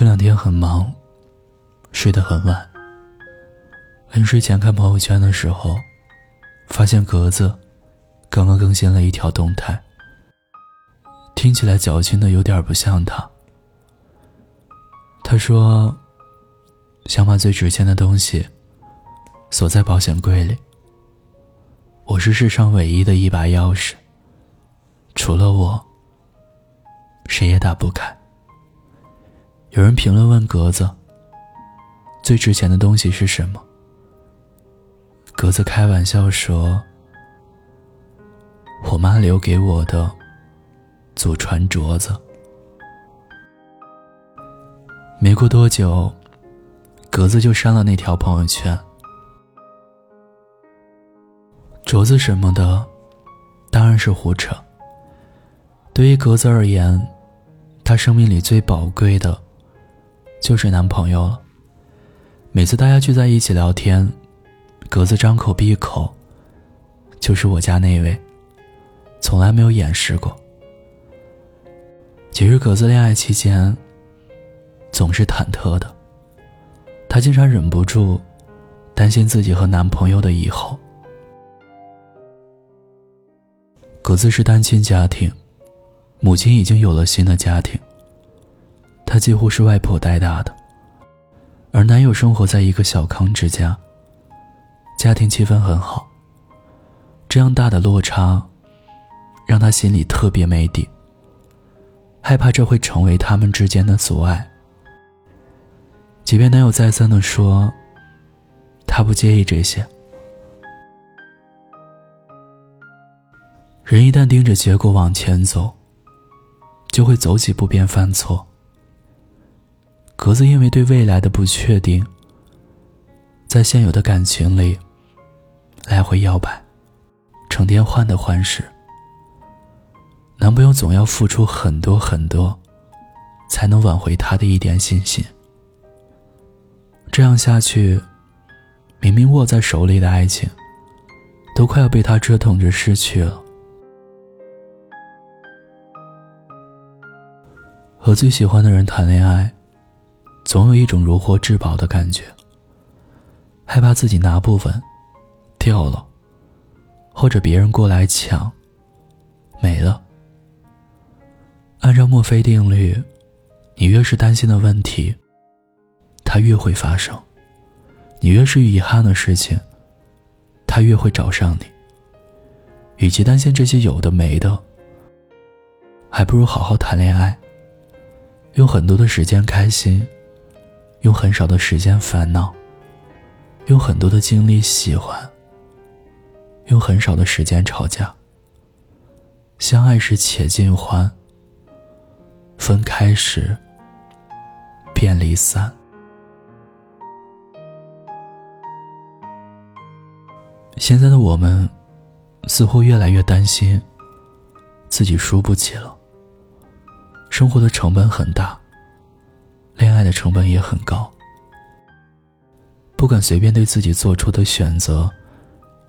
这两天很忙，睡得很晚。临睡前看朋友圈的时候，发现格子刚刚更新了一条动态，听起来矫情的有点不像他。他说：“想把最值钱的东西锁在保险柜里。我是世上唯一的一把钥匙，除了我，谁也打不开。”有人评论问格子：“最值钱的东西是什么？”格子开玩笑说：“我妈留给我的祖传镯子。”没过多久，格子就删了那条朋友圈。镯子什么的，当然是胡扯。对于格子而言，他生命里最宝贵的，就是男朋友了。每次大家聚在一起聊天，格子张口闭口，就是我家那位，从来没有掩饰过。其实格子恋爱期间。总是忐忑的，她经常忍不住担心自己和男朋友的以后。格子是单亲家庭，母亲已经有了新的家庭，她几乎是外婆带大的，而男友生活在一个小康之家，家庭气氛很好。这样大的落差，让她心里特别没底，害怕这会成为他们之间的阻碍。即便男友再三的说，他不介意这些，人一旦盯着结果往前走，就会走几步便犯错。格子因为对未来的不确定，在现有的感情里来回摇摆，成天患得患失。男朋友总要付出很多很多，才能挽回他的一点信心。这样下去，明明握在手里的爱情，都快要被他折腾着失去了。和最喜欢的人谈恋爱，总有一种如获至宝的感觉。害怕自己拿不稳，掉了，或者别人过来抢，没了。按照墨菲定律，你越是担心的问题。它越会发生，你越是遗憾的事情，它越会找上你。与其担心这些有的没的，还不如好好谈恋爱，用很多的时间开心，用很少的时间烦恼，用很多的精力喜欢，用很少的时间吵架。相爱时且尽欢，分开时便离散。现在的我们，似乎越来越担心自己输不起了。生活的成本很大，爱的成本也很高，不敢随便对自己做出的选择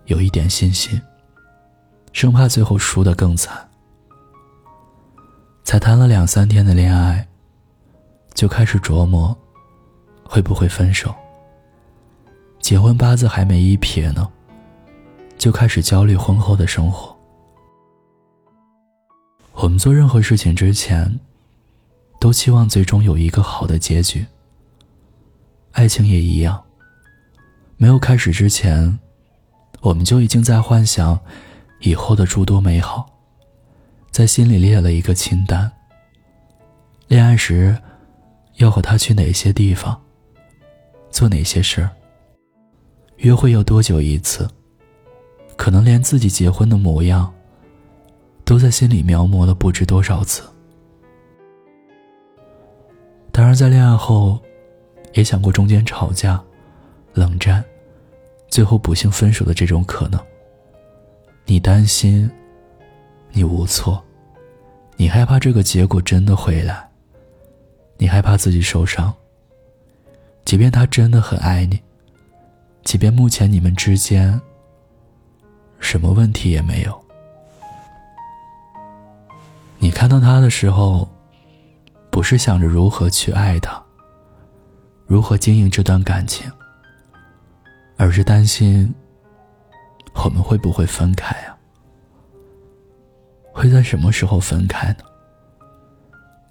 有一点信心，生怕最后输得更惨。才谈了两三天的恋爱，就开始琢磨会不会分手。结婚八字还没一撇呢。就开始焦虑婚后的生活。我们做任何事情之前，都期望最终有一个好的结局。爱情也一样，没有开始之前，我们就已经在幻想以后的诸多美好，在心里列了一个清单。恋爱时，要和他去哪些地方，做哪些事儿，约会要多久一次。可能连自己结婚的模样，都在心里描摹了不知多少次。当然，在恋爱后，也想过中间吵架、冷战，最后不幸分手的这种可能。你担心，你无措，你害怕这个结果真的会来，你害怕自己受伤。即便他真的很爱你，即便目前你们之间。什么问题也没有。你看到他的时候，不是想着如何去爱他，如何经营这段感情，而是担心我们会不会分开啊？会在什么时候分开呢？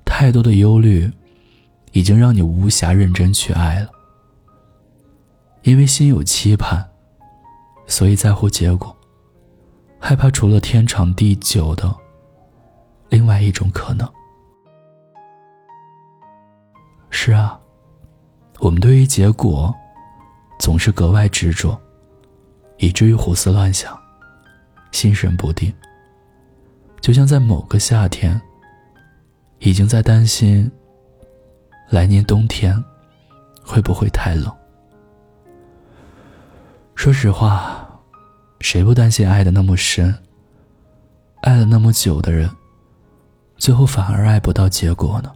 太多的忧虑，已经让你无暇认真去爱了。因为心有期盼，所以在乎结果，害怕除了天长地久的另外一种可能。是啊，我们对于结果总是格外执着，以至于胡思乱想，心神不定。就像在某个夏天。已经在担心，来年冬天会不会太冷？说实话，谁不担心爱的那么深，爱了那么久的人，最后反而爱不到结果呢？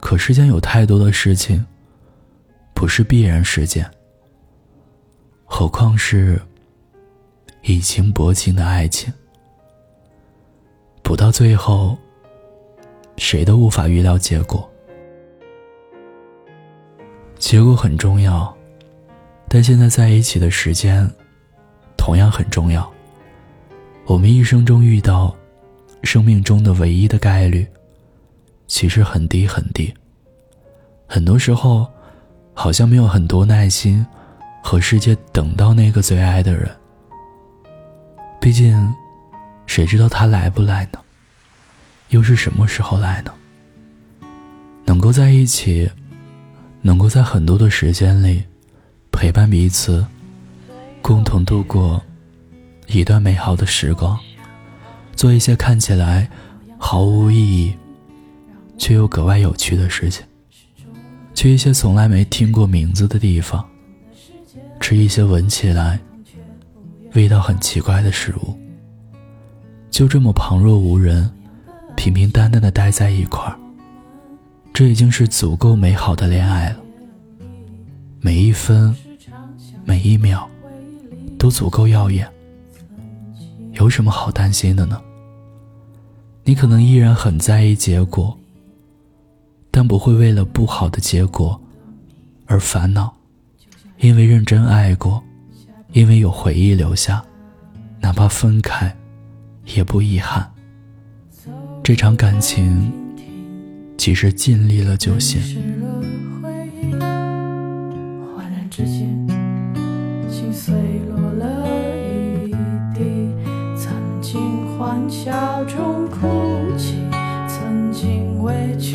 可世间有太多的事情，不是必然事件，何况是以情薄情的爱情，不到最后。谁都无法预料结果，结果很重要，但现在在一起的时间同样很重要。我们一生中遇到生命中的唯一的概率，其实很低很低。很多时候，好像没有很多耐心和世界等到那个最爱的人。毕竟，谁知道他来不来呢？又是什么时候来呢？能够在一起，能够在很多的时间里陪伴彼此，共同度过一段美好的时光，做一些看起来毫无意义却又格外有趣的事情，去一些从来没听过名字的地方，吃一些闻起来味道很奇怪的食物，就这么旁若无人。平平淡淡的待在一块儿，这已经是足够美好的恋爱了。每一分，每一秒，都足够耀眼。有什么好担心的呢？你可能依然很在意结果，但不会为了不好的结果而烦恼，因为认真爱过，因为有回忆留下，哪怕分开，也不遗憾。这场感情，其实尽力了就行。恍然之间，心碎落了一地。曾经欢笑中哭泣，曾经委屈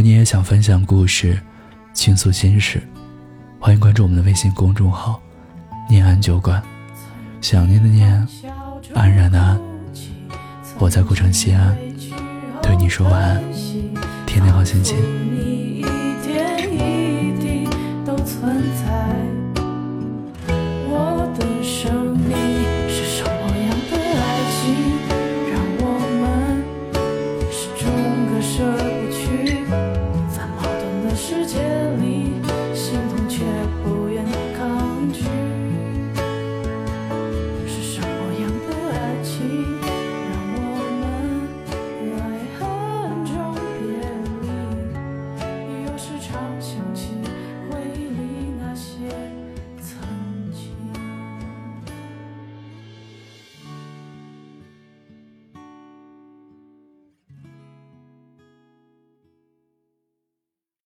果你也想分享故事、倾诉心事，欢迎关注我们的微信公众号“念安酒馆”。想念的念，安然的安。我在古城西安，对你说晚安，天天好心情。存在。